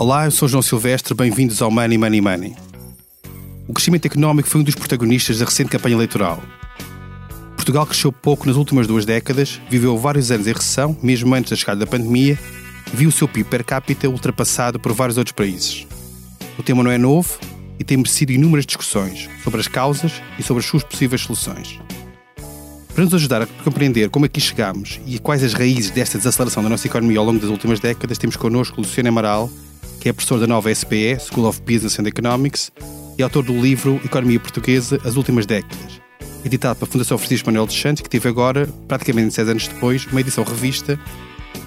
Olá, eu sou João Silvestre, bem-vindos ao Money Money Money. O crescimento económico foi um dos protagonistas da recente campanha eleitoral. Portugal cresceu pouco nas últimas duas décadas, viveu vários anos em recessão, mesmo antes da chegada da pandemia, e viu o seu PIB per capita ultrapassado por vários outros países. O tema não é novo e tem merecido inúmeras discussões sobre as causas e sobre as suas possíveis soluções. Para nos ajudar a compreender como aqui chegamos e quais as raízes desta desaceleração da nossa economia ao longo das últimas décadas, temos connosco Luciano Amaral, que é professor da nova SPE, School of Business and Economics, e autor do livro Economia Portuguesa, As Últimas Décadas, editado pela Fundação Francisco Manuel de Santos, que teve agora, praticamente seis anos depois, uma edição revista,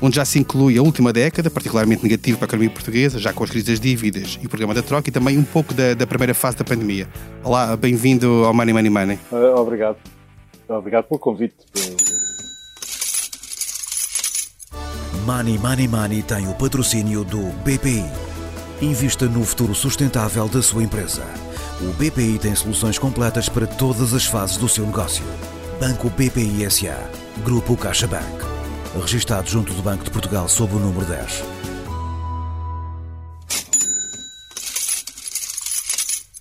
onde já se inclui a última década, particularmente negativa para a economia portuguesa, já com as crises das dívidas e o programa da troca, e também um pouco da, da primeira fase da pandemia. Olá, bem-vindo ao Money Money Money. Uh, obrigado. Obrigado pelo convite. Money Money Money tem o patrocínio do BPI. Invista no futuro sustentável da sua empresa. O BPI tem soluções completas para todas as fases do seu negócio. Banco BPI SA. Grupo CaixaBank. Registado junto do Banco de Portugal sob o número 10.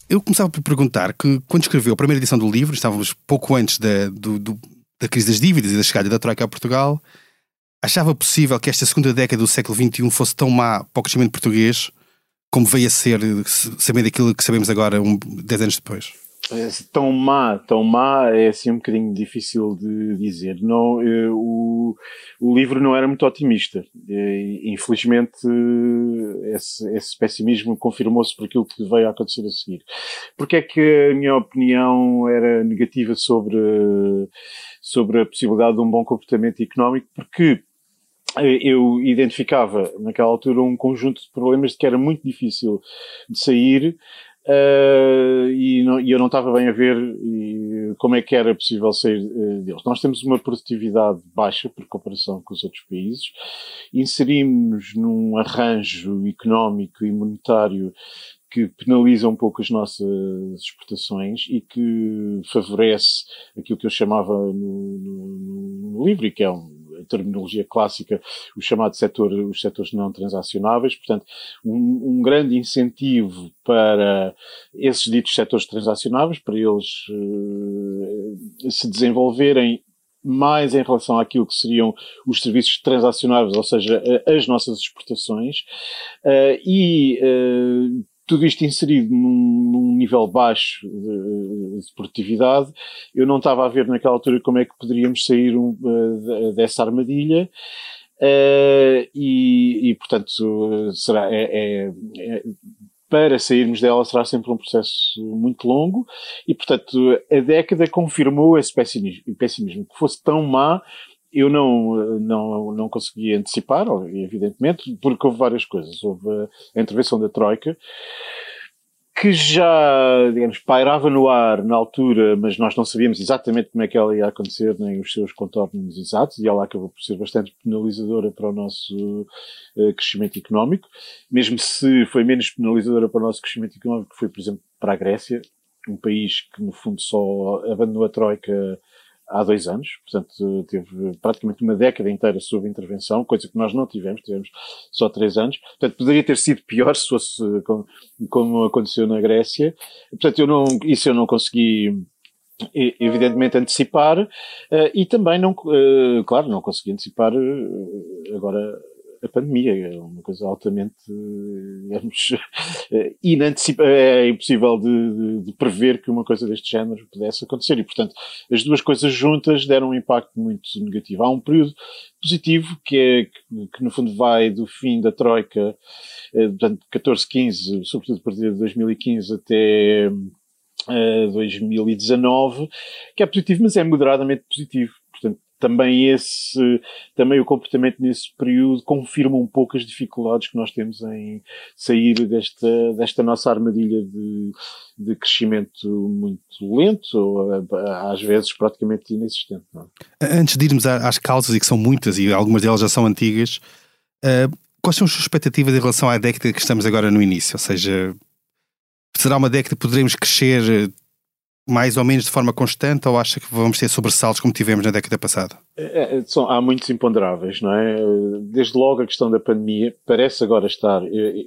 Eu começava por perguntar que, quando escreveu a primeira edição do livro, estávamos pouco antes da, do, do, da crise das dívidas e da chegada da Troika a Portugal, achava possível que esta segunda década do século XXI fosse tão má para o crescimento português como veio a ser, sabendo aquilo que sabemos agora, um, dez anos depois? É, tão má, tão má é assim um bocadinho difícil de dizer. Não, eh, o, o livro não era muito otimista. infelizmente, esse, esse pessimismo confirmou-se por aquilo que veio a acontecer a seguir. Porque é que a minha opinião era negativa sobre, sobre a possibilidade de um bom comportamento económico? Porque eu identificava naquela altura um conjunto de problemas de que era muito difícil de sair uh, e, não, e, eu não estava bem a ver e, como é que era possível sair uh, deles. Nós temos uma produtividade baixa por comparação com os outros países, inserimos-nos num arranjo económico e monetário que penaliza um pouco as nossas exportações e que favorece aquilo que eu chamava no, no, no livro, que é um terminologia clássica, o chamado setor, os setores não transacionáveis. Portanto, um, um grande incentivo para esses ditos setores transacionáveis, para eles uh, se desenvolverem mais em relação àquilo que seriam os serviços transacionáveis, ou seja, as nossas exportações, uh, e uh, tudo isto inserido num, num nível baixo de, de, produtividade, eu não estava a ver naquela altura como é que poderíamos sair um, uh, dessa armadilha. Uh, e, e, portanto, será, é, é, é, para sairmos dela será sempre um processo muito longo e, portanto, a década confirmou esse pessimismo, pessimismo que fosse tão má eu não, não, não consegui antecipar, evidentemente, porque houve várias coisas. Houve a intervenção da Troika, que já, digamos, pairava no ar na altura, mas nós não sabíamos exatamente como é que ela ia acontecer, nem os seus contornos exatos, e ela acabou por ser bastante penalizadora para o nosso uh, crescimento económico, mesmo se foi menos penalizadora para o nosso crescimento económico, foi, por exemplo, para a Grécia, um país que, no fundo, só abandonou a Troika há dois anos, portanto teve praticamente uma década inteira sob intervenção, coisa que nós não tivemos, tivemos só três anos, portanto poderia ter sido pior se fosse como, como aconteceu na Grécia, portanto eu não, isso eu não consegui evidentemente antecipar uh, e também não, uh, claro, não consegui antecipar agora a pandemia. É uma coisa altamente, digamos, inantecipa é impossível de, de, de, prever que uma coisa deste género pudesse acontecer. E, portanto, as duas coisas juntas deram um impacto muito negativo. Há um período positivo que é, que, que no fundo vai do fim da Troika, eh, portanto, 14, 15, sobretudo a partir de 2015 até 2019, que é positivo, mas é moderadamente positivo também esse, também o comportamento nesse período confirma um pouco as dificuldades que nós temos em sair desta, desta nossa armadilha de, de crescimento muito lento, ou às vezes praticamente inexistente. É? Antes de irmos às causas, e que são muitas, e algumas delas já são antigas, uh, quais são as suas expectativas em relação à década que estamos agora no início? Ou seja, será uma década que poderemos crescer mais ou menos de forma constante ou acha que vamos ter sobressaltos como tivemos na década passada? É, é são, há muitos imponderáveis, não é? Desde logo a questão da pandemia parece agora estar.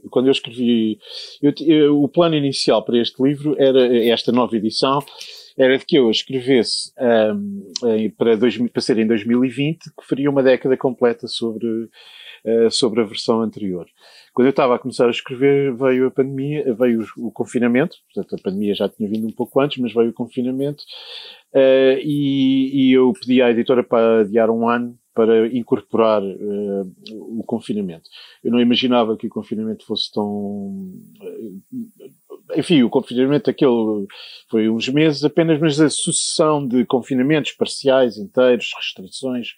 Quando eu escrevi. Eu, eu, o plano inicial para este livro era esta nova edição era de que eu escrevesse um, para, dois, para ser em 2020, que faria uma década completa sobre, uh, sobre a versão anterior. Quando eu estava a começar a escrever, veio a pandemia, veio o, o, confinamento, portanto a pandemia já tinha vindo um pouco antes, mas veio o confinamento, uh, e, e, eu pedi à editora para adiar um ano para incorporar uh, o confinamento. Eu não imaginava que o confinamento fosse tão enfim, o confinamento aquele foi uns meses apenas, mas a sucessão de confinamentos parciais, inteiros, restrições,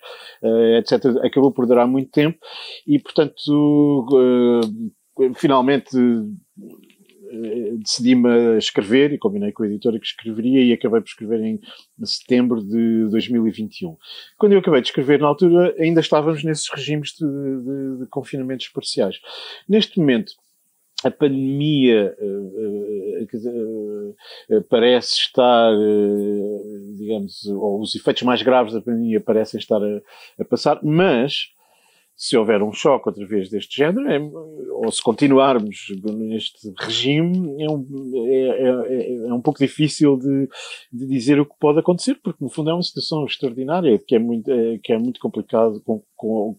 uh, etc., acabou por durar muito tempo e, portanto, uh, finalmente uh, decidi-me escrever e combinei com a editora que escreveria e acabei por escrever em setembro de 2021. Quando eu acabei de escrever, na altura, ainda estávamos nesses regimes de, de, de confinamentos parciais. Neste momento, a pandemia uh, uh, uh, parece estar, digamos, ou os efeitos mais graves da pandemia parecem estar a, a, passar, mas se houver um choque outra vez deste género, é, ou se continuarmos neste regime, é um, é, é, é um pouco difícil de, de, dizer o que pode acontecer, porque no fundo é uma situação extraordinária, que é muito, que é muito complicado com, com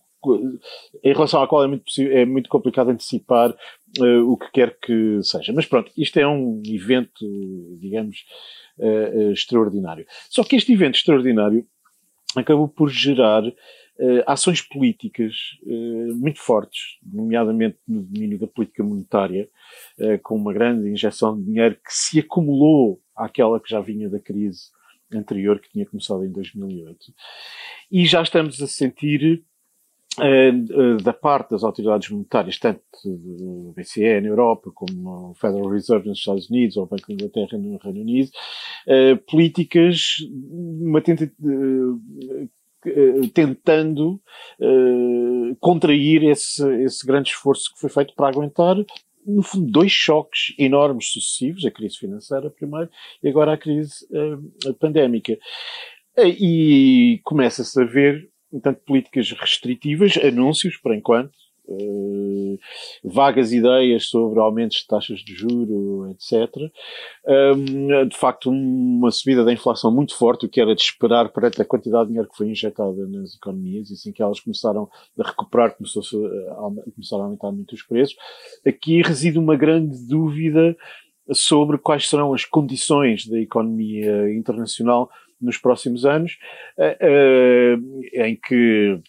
em relação à qual é muito, é muito complicado antecipar uh, o que quer que seja. Mas pronto, isto é um evento, digamos, uh, uh, extraordinário. Só que este evento extraordinário acabou por gerar ações políticas muito fortes, nomeadamente no domínio da política monetária, com uma grande injeção de dinheiro que se acumulou àquela que já vinha da crise anterior, que tinha começado em 2008. E já estamos a sentir da parte das autoridades monetárias, tanto do BCE na Europa, como o Federal Reserve nos Estados Unidos ou o Banco de Inglaterra no Reino Unido, eh, políticas uma tenta, tentando contrair esse, esse grande esforço que foi feito para aguentar no fundo, dois choques enormes sucessivos, a crise financeira primeiro e agora a crise uh, pandémica. E começa-se a ver portanto, políticas restritivas, anúncios, por enquanto, uh, vagas ideias sobre aumentos de taxas de juro, etc. Um, de facto, uma subida da inflação muito forte, o que era de esperar perante a quantidade de dinheiro que foi injetada nas economias, e assim que elas começaram a recuperar, começou a, começaram a aumentar muito os preços. Aqui reside uma grande dúvida sobre quais serão as condições da economia internacional nos próximos anos, uh, em que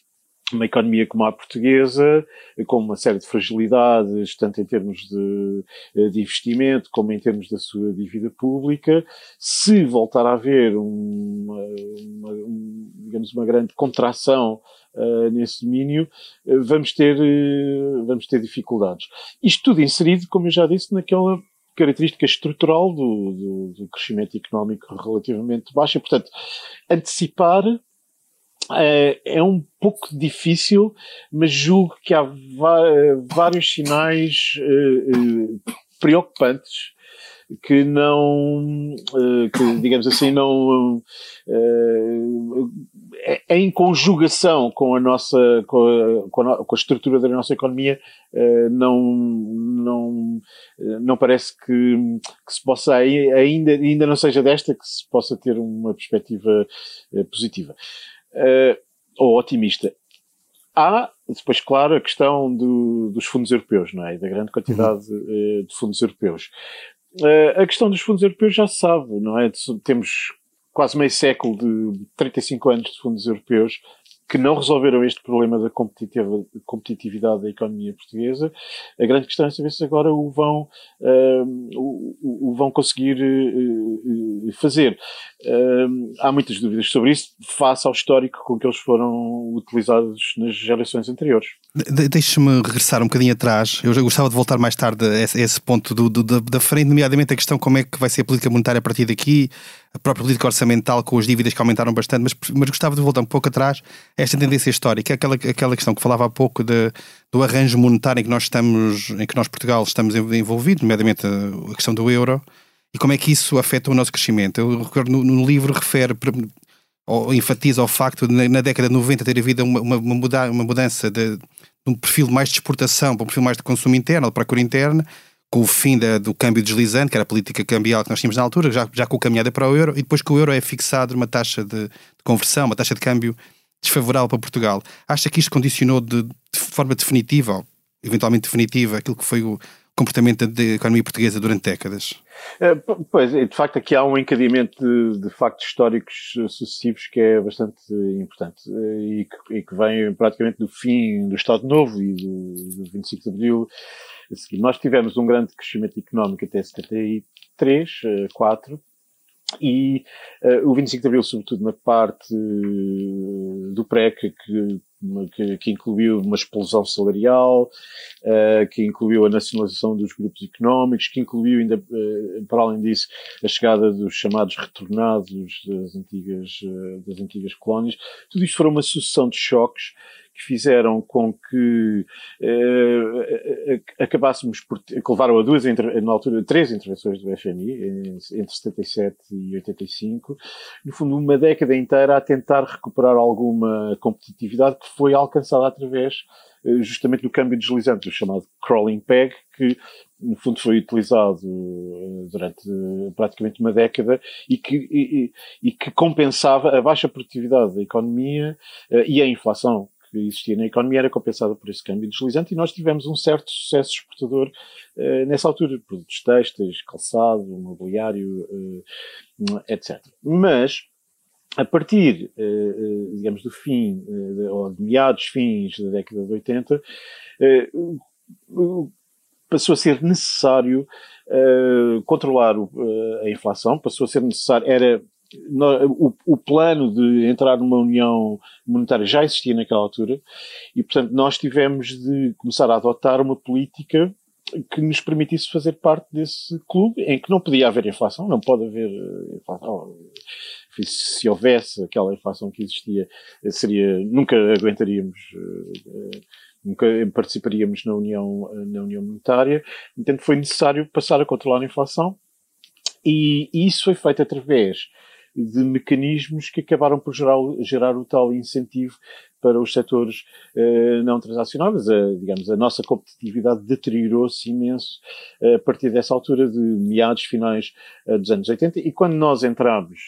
uma economia como a portuguesa, com uma série de fragilidades, tanto em termos de, eh, de, investimento como em termos da sua dívida pública, se voltar a haver uma, uma, um, digamos, uma grande contração uh, nesse domínio, vamos, ter, uh, vamos ter dificuldades. Isto tudo inserido, como eu já disse, naquela característica estrutural do, do, do crescimento económico relativamente baixa. Portanto, antecipar é, é um pouco difícil, mas julgo que há vários sinais uh, preocupantes que não, uh, que digamos assim, não, é, é em conjugação com a nossa, com a, com a, com a estrutura da nossa economia, uh, não, não, não parece que, que, se possa, ainda, ainda não seja desta, que se possa ter uma perspectiva positiva. Ou otimista. Há, depois, claro, a questão do, dos fundos europeus, não é? Da grande quantidade uhum. de fundos europeus. A questão dos fundos europeus já se sabe, não é? Temos quase meio século de 35 anos de fundos europeus que não resolveram este problema da competitividade da economia portuguesa. A grande questão é saber se agora o vão, uh, o, o, vão conseguir uh, fazer. Uh, há muitas dúvidas sobre isso, face ao histórico com que eles foram utilizados nas gerações anteriores. De Deixe-me regressar um bocadinho atrás. Eu já gostava de voltar mais tarde a esse, a esse ponto do, do, da, frente, nomeadamente a questão como é que vai ser a política monetária a partir daqui, a própria política orçamental com as dívidas que aumentaram bastante, mas, mas gostava de voltar um pouco atrás esta tendência histórica, aquela, aquela questão que falava há pouco de, do arranjo monetário em que nós estamos, em que nós, Portugal, estamos envolvidos, nomeadamente a, a questão do euro, e como é que isso afeta o nosso crescimento. Eu recordo no, no livro refere ou enfatiza o facto de na, década de 90 ter havido uma, uma, uma mudança de, de, um perfil mais de exportação para um perfil mais de consumo interno, de procura interna, com o fim da, do câmbio deslizante, que era a política cambial que nós tínhamos na altura, já, já com a caminhada para o euro, e depois que o euro é fixado numa taxa de, de conversão, uma taxa de câmbio desfavorável para Portugal. Acha que isto condicionou de, de forma definitiva, ou eventualmente definitiva, aquilo que foi o comportamento da economia portuguesa durante décadas? Eh, pois, de facto, aqui há um encadeamento de, de factos históricos sucessivos que é bastante importante eh, e que, e que vem praticamente do fim do Estado Novo e do, do 25 de Abril. Nós tivemos um grande crescimento económico até 73, 4, e uh, o 25 de Abril, sobretudo na parte do PREC, que, que, que, incluiu uma explosão salarial, uh, que incluiu a nacionalização dos grupos económicos, que incluiu ainda, para além disso, a chegada dos chamados retornados das antigas, das antigas colónias. Tudo isto foi uma sucessão de choques que fizeram com que uh, acabássemos por que levaram a duas na altura três intervenções do FMI entre 77 e 85 no fundo uma década inteira a tentar recuperar alguma competitividade que foi alcançada através uh, justamente do câmbio deslizante o chamado crawling peg que no fundo foi utilizado durante praticamente uma década e que, e, e que compensava a baixa produtividade da economia e a inflação que existia na economia era compensada por esse câmbio deslizante e nós tivemos um certo sucesso exportador uh, nessa altura, produtos têxteis, calçado, mobiliário, uh, etc. Mas, a partir, uh, digamos, do fim, ou de meados, fins da década de 80, passou a ser necessário controlar a inflação, passou a ser necessário, era o, o, plano de entrar numa união monetária já existia naquela altura e, portanto, nós tivemos de começar a adotar uma política que nos permitisse fazer parte desse clube em que não podia haver inflação, não pode haver eh, inflação. Se houvesse aquela inflação que existia, seria, nunca aguentaríamos, eh, nunca participaríamos na União, na União Monetária. Portanto, foi necessário passar a controlar a inflação e isso foi feito através de mecanismos que acabaram por gerar, gerar o tal incentivo para os setores uh, não transacionáveis. Digamos, a nossa competitividade deteriorou-se imenso uh, a partir dessa altura de meados finais dos anos 80 e quando nós entramos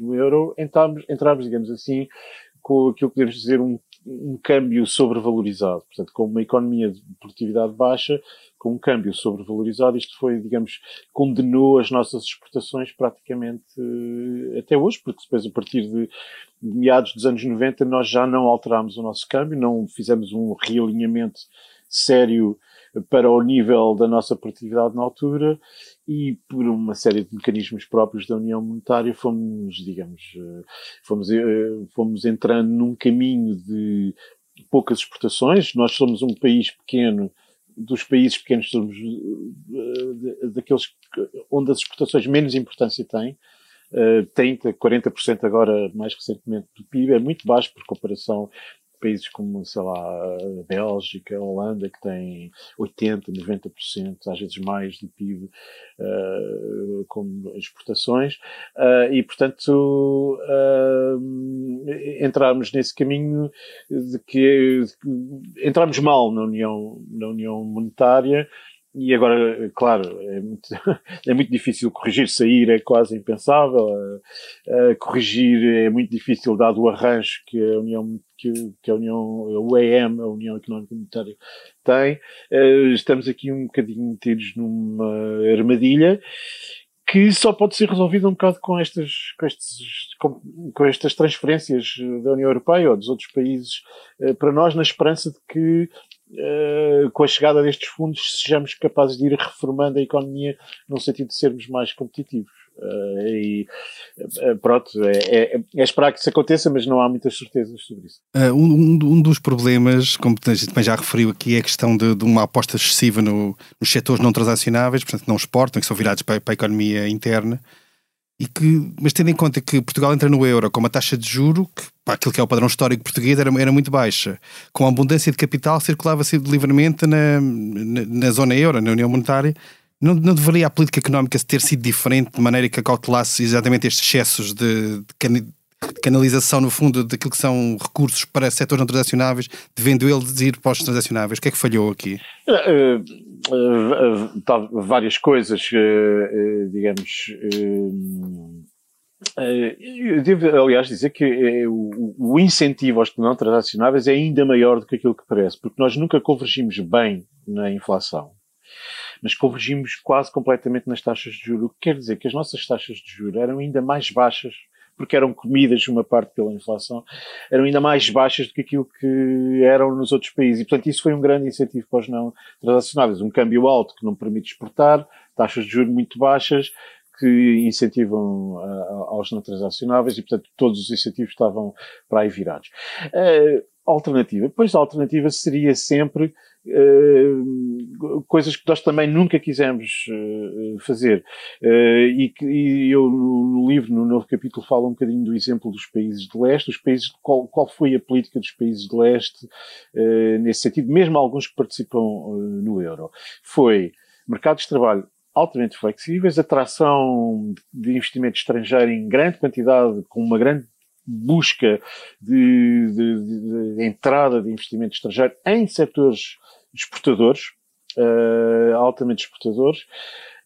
no euro, entramos, entramos, digamos assim, com aquilo que podemos dizer um, um câmbio sobrevalorizado. Portanto, com uma economia de produtividade baixa, com um câmbio sobrevalorizado, isto foi, digamos, condenou as nossas exportações praticamente uh, até hoje, porque depois, a partir de meados dos anos 90, nós já não alterámos o nosso câmbio, não fizemos um realinhamento sério para o nível da nossa produtividade na altura e por uma série de mecanismos próprios da União Monetária fomos, digamos, eh, fomos, eh, fomos entrando num caminho de poucas exportações. Nós somos um país pequeno dos países pequenos somos uh, daqueles onde as exportações menos importância têm. Uh, 30, 40% agora, mais recentemente, do PIB, é muito baixo por comparação países como, sei lá, a Bélgica, a Holanda, que têm 80%, 90%, às vezes mais do PIB uh, como exportações, uh, e portanto uh, entrarmos nesse caminho de que, de que mal na União, na União Monetária e agora, claro, é muito, é muito difícil corrigir, sair é quase impensável, uh, uh, corrigir é muito difícil dado o arranjo que a União, que, que a União, o EM, a União Económica Monetária tem. Uh, estamos aqui um bocadinho metidos numa armadilha que só pode ser resolvida um bocado com estas, com, estes, com, com, estas transferências da União Europeia ou dos outros países para nós, na esperança de que Uh, com a chegada destes fundos, sejamos capazes de ir reformando a economia no sentido de sermos mais competitivos. Uh, e uh, pronto, é, é, é, esperar que isso aconteça, mas não há muitas certezas sobre isso. Um, um, dos problemas, como a gente também já referiu aqui, é a questão de, de uma aposta excessiva no, nos setores não transacionáveis, portanto, não exportam, que são virados para, para a economia interna. E que, mas tendo em conta que Portugal entra no euro com uma taxa de juro que, para aquilo que é o padrão histórico português, era, era muito baixa, com a abundância de capital circulava-se livremente na, na, na, zona euro, na União Monetária, Não, não deveria a política económica ter sido diferente de maneira que acautelasse exatamente estes excessos de, de, canalização, no fundo, daquilo que são recursos para setores não transacionáveis, devendo eles ir para os transacionáveis? O que é que falhou aqui? Uh, uh, uh, várias coisas, digamos. Eu devo, aliás, dizer que o incentivo aos não transacionáveis é ainda maior do que aquilo que parece, porque nós nunca convergimos bem na inflação mas convergimos quase completamente nas taxas de juros, o que quer dizer que as nossas taxas de juros eram ainda mais baixas porque eram comidas uma parte pela inflação, eram ainda mais baixas do que aquilo que eram nos outros países. E, portanto, isso foi um grande incentivo para os não transacionáveis. Um câmbio alto que não permite exportar, taxas de juros muito baixas, que incentivam uh, aos não transacionáveis e, portanto, todos os incentivos estavam para aí virados. Uh, alternativa. Pois a alternativa seria sempre uh, coisas que nós também nunca quisemos uh, fazer. Uh, e, que, e eu no, livro, no novo capítulo, falo um bocadinho do exemplo dos países de leste, os países, qual, qual foi a política dos países de leste nesse sentido, mesmo alguns que participam no euro. Foi mercados de trabalho altamente flexíveis, atração de investimento estrangeiro em grande quantidade, com uma grande busca de, de, de, entrada de investimento estrangeiro em setores exportadores, uh, altamente exportadores,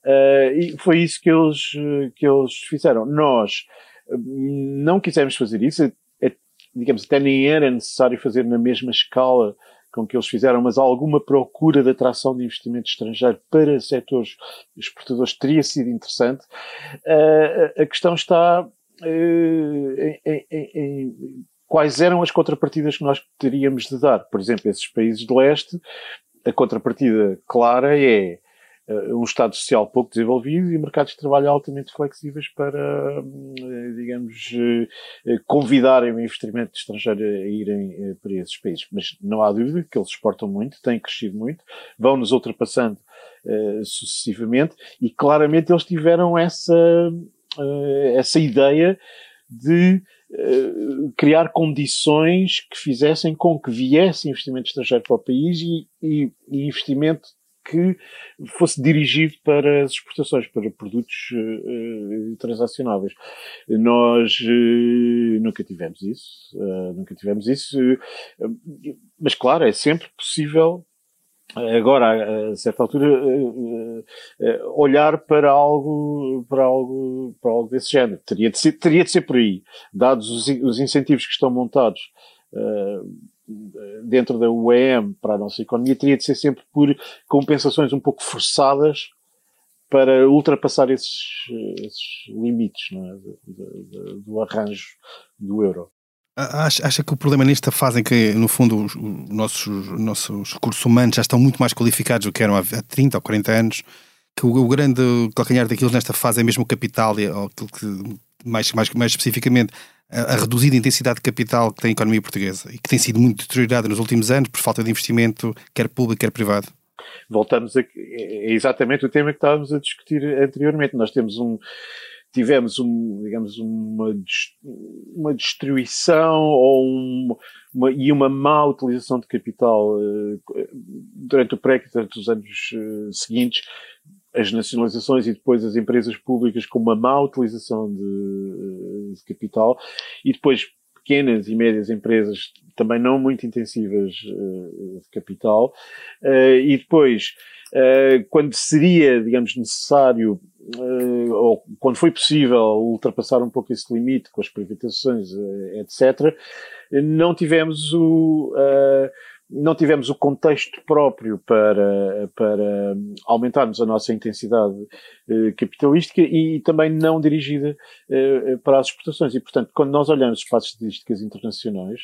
uh, e foi isso que eles, que eles fizeram. Nós não quisemos fazer isso, é, digamos, até nem era necessário fazer na mesma escala com que eles fizeram, mas alguma procura de atração de investimento estrangeiro para setores exportadores teria sido interessante. Uh, a questão está em, em, em, quais eram as contrapartidas que nós teríamos de dar. Por exemplo, esses países de leste, a contrapartida clara é uh, um Estado social pouco desenvolvido e mercados de trabalho altamente flexíveis para, uh, digamos, uh, convidarem o investimento estrangeiro a irem para esses países. Mas não há dúvida que eles exportam muito, têm crescido muito, vão nos ultrapassando sucessivamente e claramente eles tiveram essa uh, essa ideia de uh, criar condições que fizessem com que viesse investimento estrangeiro para o país e, e, e investimento que fosse dirigido para as exportações, para produtos uh, transacionáveis. Nós uh, nunca tivemos isso, uh, nunca tivemos isso, mas claro, é sempre possível agora a certa altura eh, eh, olhar para algo para algo para algo desse género teria de ser teria de ser por aí dados os, os incentivos que estão montados dentro da UEM para a nossa economia teria de ser sempre por compensações um pouco forçadas para ultrapassar esses, esses limites é? do, do, do arranjo do euro Acha, acha, que o problema nesta fase em que, no fundo, os, nossos, nossos recursos humanos já estão muito mais qualificados do que eram há 30 ou 40 anos, que o, o grande calcanhar daquilo nesta fase é mesmo o capital, ou aquilo que, mais, mais, mais especificamente, a, a, reduzida intensidade de capital que tem a economia portuguesa e que tem sido muito deteriorada nos últimos anos por falta de investimento, quer público, quer privado? Voltamos a. É exatamente o tema que estávamos a discutir anteriormente. Nós temos um tivemos um, digamos, uma, uma destruição ou um, uma, e uma má utilização de capital uh, durante o pré durante os anos uh, seguintes, as nacionalizações e depois as empresas públicas com uma má utilização de, uh, de capital e depois pequenas e médias empresas também não muito intensivas de capital e depois quando seria, digamos, necessário uh, ou quando foi possível ultrapassar um pouco esse limite com as privatizações, uh, etc., não tivemos o não tivemos o contexto próprio para, para aumentarmos a nossa intensidade capitalística e também não dirigida para as exportações. E, portanto, quando nós olhamos para as estatísticas internacionais,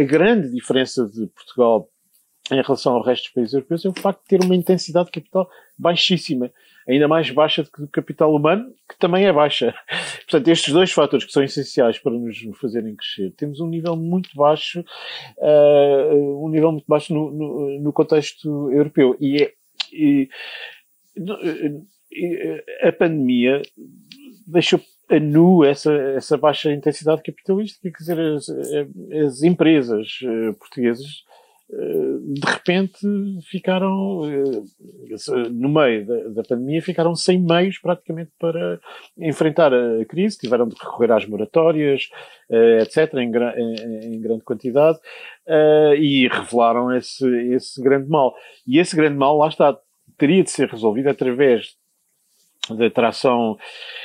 a grande diferença de Portugal em relação ao resto dos países europeus é o facto de ter uma intensidade de capital baixíssima, ainda mais baixa do que o capital humano, que também é baixa. Portanto, estes dois fatores que são essenciais para nos fazerem crescer, temos um nível muito baixo, uh, um nível muito baixo no, no, no contexto europeu. E, é, e, e, a pandemia deixou a nu essa, essa baixa intensidade capitalística, quer dizer, as, as empresas uh, portuguesas de repente ficaram, no meio da, pandemia, ficaram sem meios praticamente para enfrentar a crise, tiveram de recorrer às moratórias, etc., em, em, grande quantidade, e revelaram esse, esse grande mal. E esse grande mal, lá está, teria de ser resolvido através da atração.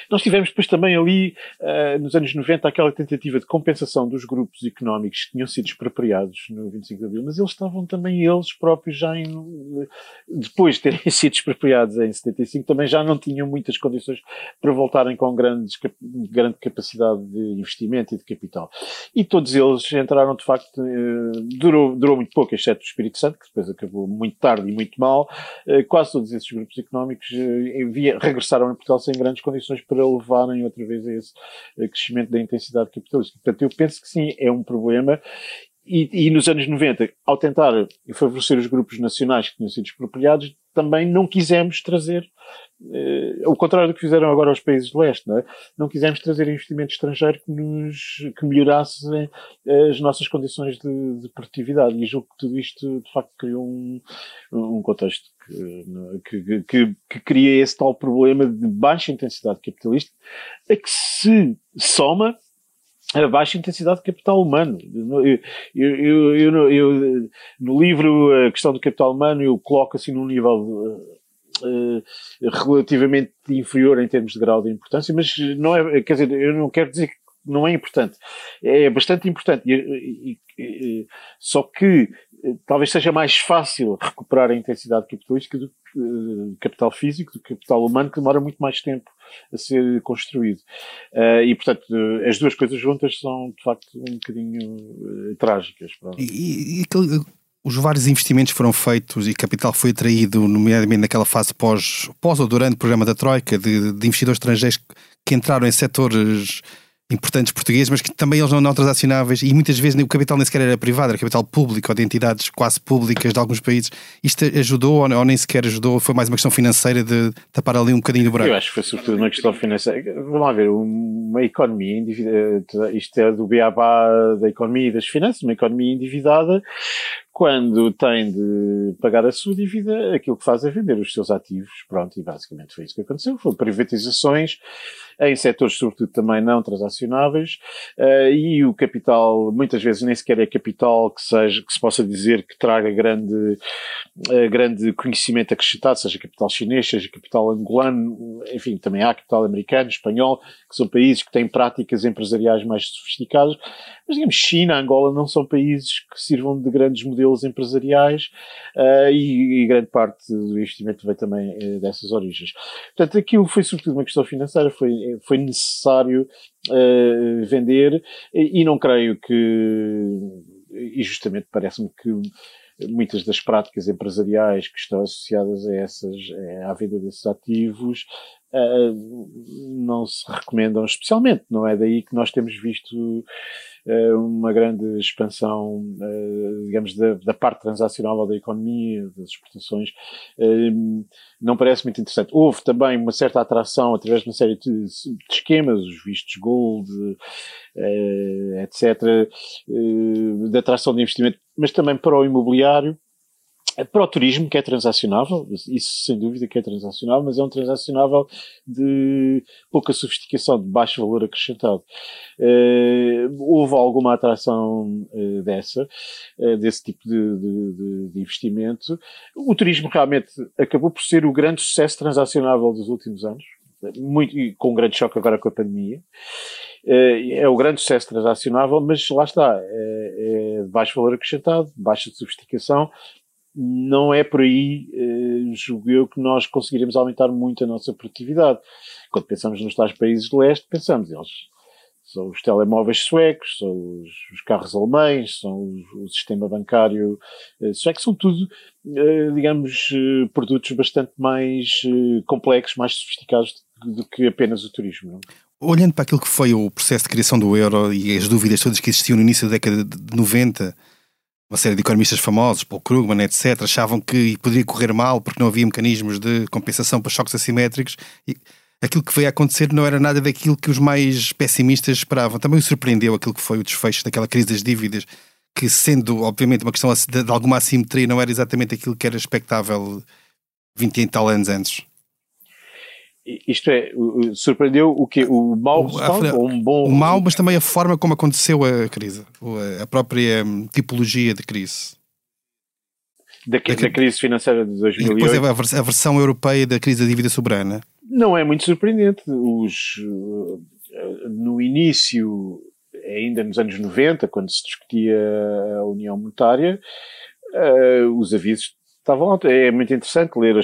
Nós tivemos depois também ali, uh, nos anos 90, aquela tentativa de compensação dos grupos económicos que tinham sido expropriados no 25 de Abril, mas eles estavam também eles próprios já em, depois de terem sido expropriados em 75, também já não tinham muitas condições para voltarem com grandes, grande capacidade de investimento e de capital. E todos eles entraram, de facto, uh, durou, durou muito pouco, exceto o Espírito Santo, que depois acabou muito tarde e muito mal. Uh, quase todos esses grupos económicos regressaram regressaram em Portugal sem grandes condições para levarem outra vez a esse crescimento da intensidade capitalista. Portanto, eu penso que sim, é um problema e, e, nos anos 90, ao tentar favorecer os grupos nacionais que tinham sido expropriados, também não quisemos trazer, eh, o contrário do que fizeram agora os países do leste, não é? Não quisemos trazer investimento estrangeiro que nos, que melhorasse eh, as nossas condições de, de produtividade. E julgo que tudo isto, de facto, criou um, um contexto que, que, que, que cria esse tal problema de baixa intensidade capitalista, a que se soma a baixa intensidade de capital humano. Eu, eu, eu, no livro A Questão do Capital Humano, eu coloco assim num nível uh, relativamente inferior em termos de grau de importância, mas não é, quer dizer, eu não quero dizer que não é importante. É bastante importante. E, e, e, só que talvez seja mais fácil recuperar a intensidade capitalística do uh, capital físico, do capital humano, que demora muito mais tempo a ser construído. Uh, e, portanto, uh, as duas coisas juntas são, de facto, um bocadinho trágicas. E, e aquele, os vários investimentos foram feitos e capital foi atraído, nomeadamente naquela fase pós, pós ou durante o programa da Troika, de, de investidores estrangeiros que entraram em setores importantes portugueses, mas que também eles não eram transacionáveis e muitas vezes o capital nem sequer era privado, era capital público ou de entidades quase públicas de alguns países. Isto ajudou ou nem sequer ajudou? Foi mais uma questão financeira de tapar ali um bocadinho do buraco? Eu acho que foi sobretudo uma questão financeira. Vamos lá ver, uma economia endividada, isto é do beabá da economia e das finanças, uma economia endividada quando tem de pagar a sua dívida, aquilo que faz é vender os seus ativos. Pronto, e basicamente foi isso que aconteceu. Foi privatizações em setores, sobretudo, também não transacionáveis, uh, e o capital, muitas vezes nem sequer é capital que seja, que se possa dizer que traga grande, uh, grande conhecimento acrescentado, seja capital chinês, seja capital angolano, enfim, também há capital americano, espanhol, que são países que têm práticas empresariais mais sofisticadas, mas digamos, China, Angola não são países que sirvam de grandes modelos empresariais uh, e, e, grande parte do investimento vem também uh, dessas origens. Portanto, aquilo foi sobretudo uma questão financeira, foi, foi necessário uh, vender e, e não creio que, e justamente parece-me que muitas das práticas empresariais que estão associadas a essas, à venda desses ativos, uh, não se recomendam especialmente. Não é daí que nós temos visto uh, uma grande expansão, uh, digamos, da, da, parte transacional da economia, das exportações. não parece muito interessante. Houve também uma certa atração através de uma série de, de esquemas, os vistos gold, etc., de atração de investimento, mas também para o imobiliário para o turismo, que é transacionável, isso sem dúvida que é transacionável, mas é um transacionável de pouca sofisticação, de baixo valor acrescentado. Uh, houve alguma atração uh, dessa, uh, desse tipo de, de, de, investimento. O turismo realmente acabou por ser o grande sucesso transacionável dos últimos anos, muito, com um grande choque agora com a pandemia. É o grande sucesso transacionável, mas lá está, é, é de baixo valor acrescentado, baixa sofisticação, não é por aí, eh, julgo eu, que nós conseguiremos aumentar muito a nossa produtividade. Quando pensamos nos tais países de leste, pensamos, eles são os telemóveis suecos, são os, os carros alemães, são os, o sistema bancário eh, sueco, são tudo, eh, digamos, produtos bastante mais complexos, mais sofisticados do, do que apenas o turismo. Não? Olhando para aquilo que foi o processo de criação do euro e as dúvidas todas que existiam no início da década de 90, uma série de economistas famosos, Paul Krugman, etc., achavam que poderia correr mal porque não havia mecanismos de compensação para choques assimétricos. E aquilo que veio a acontecer não era nada daquilo que os mais pessimistas esperavam. Também surpreendeu aquilo que foi o desfecho daquela crise das dívidas, que sendo, obviamente, uma questão de, de alguma assimetria, não era exatamente aquilo que era expectável 20 e tal anos antes. Isto é, surpreendeu o que O mau resultado ou um bom. O mau, mas também a forma como aconteceu a crise, a própria hum, tipologia de crise. Da, da, da crise financeira de 2008. E depois é a versão europeia da crise da dívida soberana. Não é muito surpreendente. Os, uh, no início, ainda nos anos 90, quando se discutia a União Monetária, uh, os avisos estavam lá. É muito interessante ler a,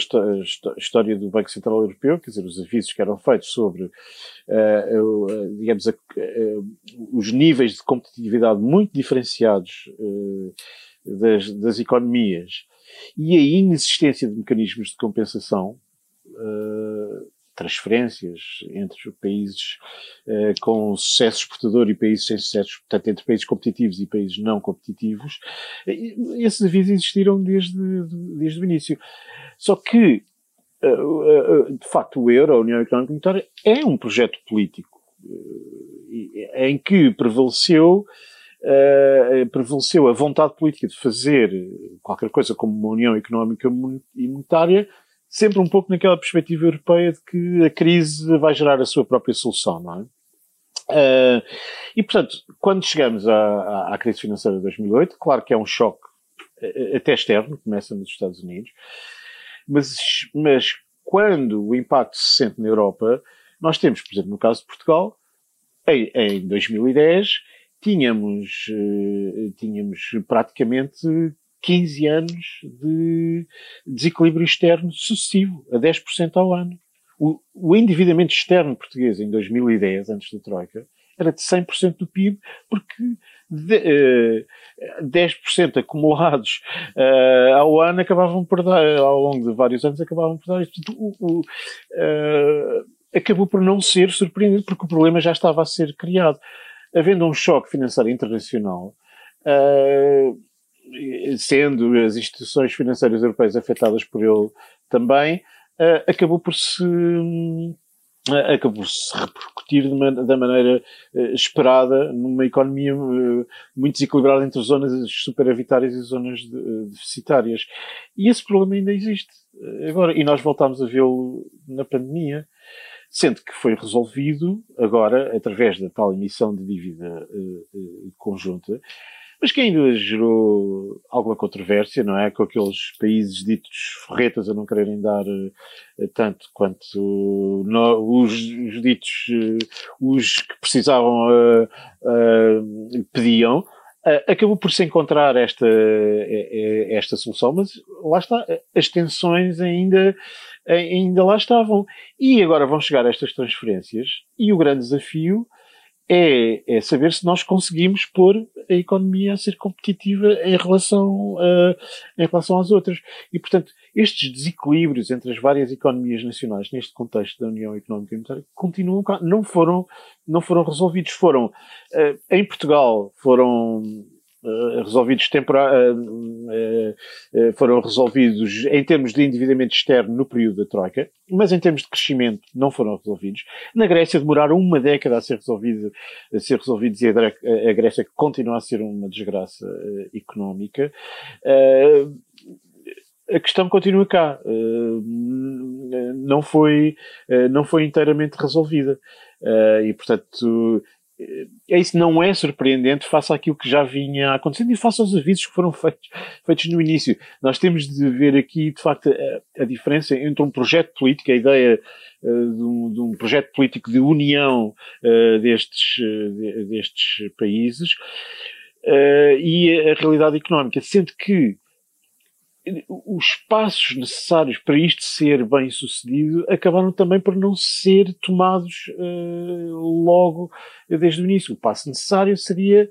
história do Banco Central Europeu, quer dizer, os avisos que eram feitos sobre, uh, uh, digamos, a, os níveis de competitividade muito diferenciados das, das economias e a inexistência de mecanismos de compensação transferências entre países uh, com sucesso exportador e países sem sucesso, portanto, entre países competitivos e países não competitivos, esses avisos existiram desde, desde o início. Só que, uh, uh, de facto, o euro, a União Económica Monetária, é um projeto político em que prevaleceu Uh, prevaleceu a vontade política de fazer qualquer coisa como uma União Económica e Monetária sempre um pouco naquela perspectiva europeia de que a crise vai gerar a sua própria solução, não é? Uh, e, portanto, quando chegamos à, à, crise financeira de 2008, claro que é um choque eh, até externo, começa nos Estados Unidos, mas, mas quando o impacto se sente na Europa, nós temos, por exemplo, no caso de Portugal, em, em 2010, tínhamos, uh, tínhamos praticamente 15 anos de desequilíbrio externo sucessivo, a 10% ao ano. O, o endividamento externo português em 2010, antes da Troika, era de 100% do PIB, porque de, uh, eh, 10% acumulados uh, ao ano acabavam por dar, ao longo de vários anos, acabavam por dar isto. O, o, uh, acabou por não ser surpreendente, porque o problema já estava a ser criado. Havendo um choque financeiro internacional, sendo as instituições financeiras europeias afetadas por ele também, uh, acabou por se uh, acabou se repercutir da maneira uh, esperada numa economia muito desequilibrada entre zonas superavitárias e zonas de, deficitárias. E esse problema ainda existe agora, e nós voltámos a vê-lo na pandemia sendo que foi resolvido agora através da tal emissão de dívida uh, uh, conjunta, mas que ainda gerou alguma controvérsia, não é? Com aqueles países ditos forretas a não quererem dar uh, tanto quanto no, os, os, ditos, uh, os que precisavam uh, pediam. acabou por se encontrar esta, esta solução, mas lá está, as tensões ainda, ainda lá estavam. E agora vão chegar estas transferências e o grande desafio é, é, saber se nós conseguimos pôr a economia a ser competitiva em relação, uh, em relação às outras. E, portanto, estes desequilíbrios entre as várias economias nacionais neste contexto da União Económica e Monetária continuam, não foram, não foram resolvidos. Foram, uh, em Portugal, foram resolvidos temporar, uh, uh, foram resolvidos em termos de endividamento externo no período da Troika, mas em termos de crescimento não foram resolvidos. Na Grécia demoraram uma década a ser, resolvido, a ser resolvidos e a, Grécia continua a ser uma desgraça económica. a questão continua cá. não foi, não foi inteiramente resolvida. e, portanto, isso não é surpreendente face àquilo que já vinha acontecendo e face aos avisos que foram feitos, feitos no início. Nós temos de ver aqui, de facto, a, a diferença entre um projeto político, a ideia uh, de, um, de, um, projeto político de união uh, destes, uh, destes países e a, a realidade económica, sendo que os passos necessários para isto ser bem sucedido acabaram também por não ser tomados uh, logo desde o início. O passo necessário seria,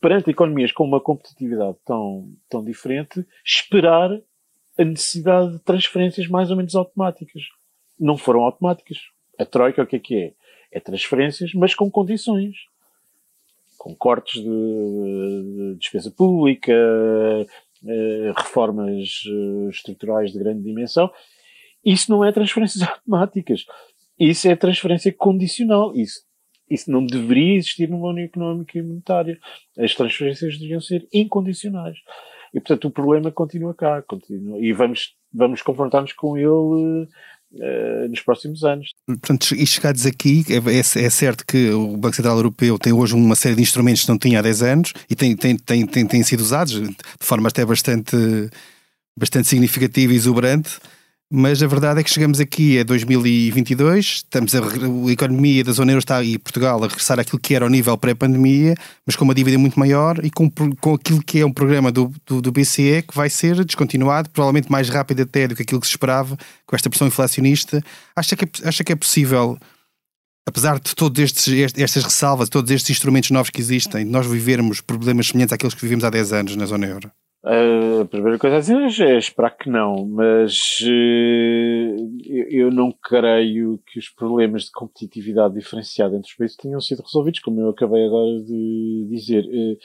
perante economias com uma competitividade tão, tão diferente, esperar a necessidade de transferências mais ou menos automáticas. Não foram automáticas. A Troika, o que é que é? É transferências, mas com condições. Com cortes de, de despesa pública, reformas uh, estruturais de grande dimensão. Isso não é transferências automáticas. Isso é transferência condicional. Isso isso não deveria existir numa União Económica e Monetária. As transferências deviam ser incondicionais. E, portanto, o problema continua cá. Continua, e vamos, vamos confrontar-nos com ele uh, nos próximos anos. Portanto, e chegados aqui, é, é, é, certo que o Banco Central Europeu tem hoje uma série de instrumentos que não tinha há 10 anos e tem, tem, tem, tem, tem sido usados de forma até bastante, bastante significativa e exuberante mas a verdade é que chegamos aqui a 2022, estamos a, a economia da zona euro está e Portugal a regressar àquilo que era o nível pré-pandemia, mas com uma dívida muito maior e com, com aquilo que é um programa do, do, do, BCE que vai ser descontinuado, provavelmente mais rápido até do que aquilo que se esperava, com esta pressão inflacionista. Acha que é, acha que é possível, apesar de todas estas ressalvas, todos estes instrumentos novos que existem, nós vivermos problemas semelhantes àqueles que vivemos há 10 anos na zona euro? A primeira coisa a dizer é esperar que não, mas uh, eu não creio que os problemas de competitividade diferenciada entre os países tenham sido resolvidos, como eu acabei agora de dizer. Uh,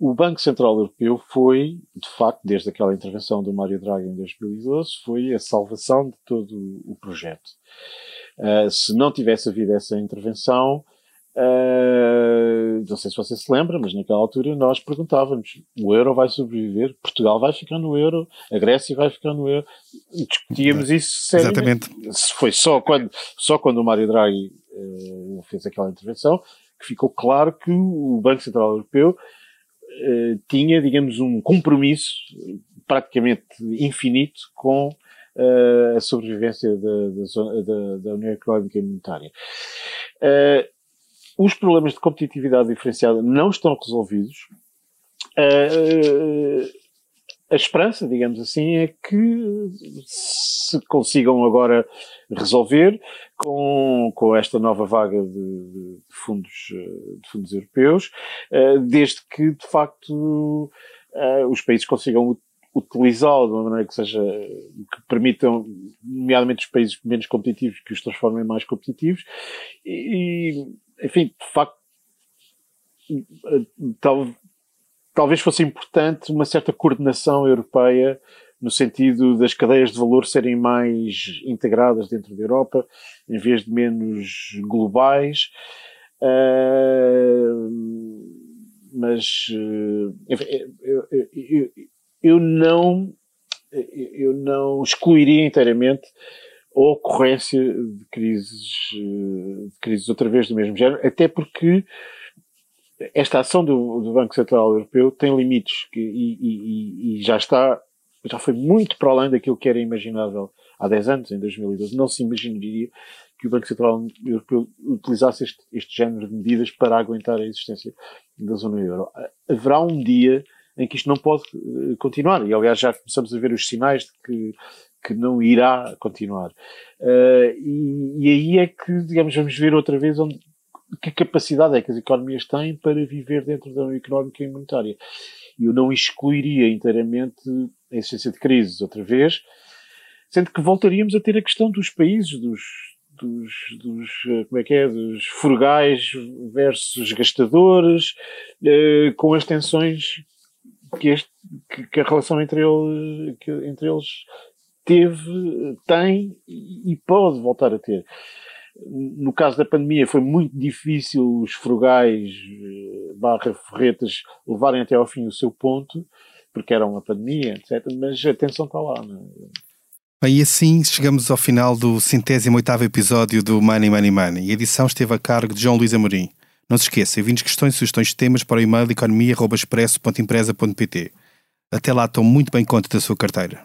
o Banco Central Europeu foi, de facto, desde aquela intervenção do Mário Draghi em 2012, foi a salvação de todo o projeto. Uh, se não tivesse havido essa intervenção, Uh, não sei se você se lembra, mas naquela altura nós perguntávamos: o euro vai sobreviver? Portugal vai ficar no euro? A Grécia vai ficar no euro? Discutíamos isso seriamente. Exatamente. Foi só quando, só quando o Mário Draghi uh, fez aquela intervenção que ficou claro que o Banco Central Europeu uh, tinha, digamos, um compromisso praticamente infinito com a sobrevivência da, da, da, da União Económica e Monetária. Uh, os problemas de competitividade diferenciada não estão resolvidos. Uh, a esperança, digamos assim, é que se consigam agora resolver com, com esta nova vaga de, de fundos, de fundos europeus, desde que, de facto, os países consigam utilizá-lo de uma maneira que seja, que permitam, nomeadamente os países menos competitivos, que os transformem mais competitivos, e, enfim, de facto, tal, talvez fosse importante uma certa coordenação europeia no sentido das cadeias de valor serem mais integradas dentro da Europa, em vez de menos globais. Uh, mas uh, eu, eu, eu, não eu não excluiria inteiramente ocorrência de crises, de crises outra vez do mesmo género, até porque esta ação do, do Banco Central Europeu tem limites que, e, e, e, já está, já foi muito para além daquilo que era imaginável há 10 anos, em 2012. Não se imaginaria que o Banco Central Europeu utilizasse este, este género de medidas para aguentar a existência da zona euro. Haverá um dia em que isto não pode eh, continuar. E, aliás, já começamos a ver os sinais de que que não irá continuar. Uh, e, e, aí é que, digamos, vamos ver outra vez onde, que capacidade é que as economias têm para viver dentro da União Económica e Monetária. Eu não excluiria inteiramente a existência de crises outra vez, sendo que voltaríamos a ter a questão dos países, dos, dos, dos eh, como é que é, dos frugais versus gastadores, uh, com as tensões que, este, que, que, a relação entre, ele, que, entre eles teve, tem e pode voltar a ter. No caso da pandemia foi muito difícil os frugais eh, barra ferretas levarem até ao fim o seu ponto, porque era uma pandemia, etc. Mas a atenção está lá. Não é? Bem, e assim chegamos ao final do centésimo oitavo episódio do Money Money Money. A edição esteve a cargo de João Luís Amorim. Não se esqueça, enviem questões e sugestões de temas para o e-mail economia.expresso.empresa.pt. Até lá, estou muito bem conta da sua carteira.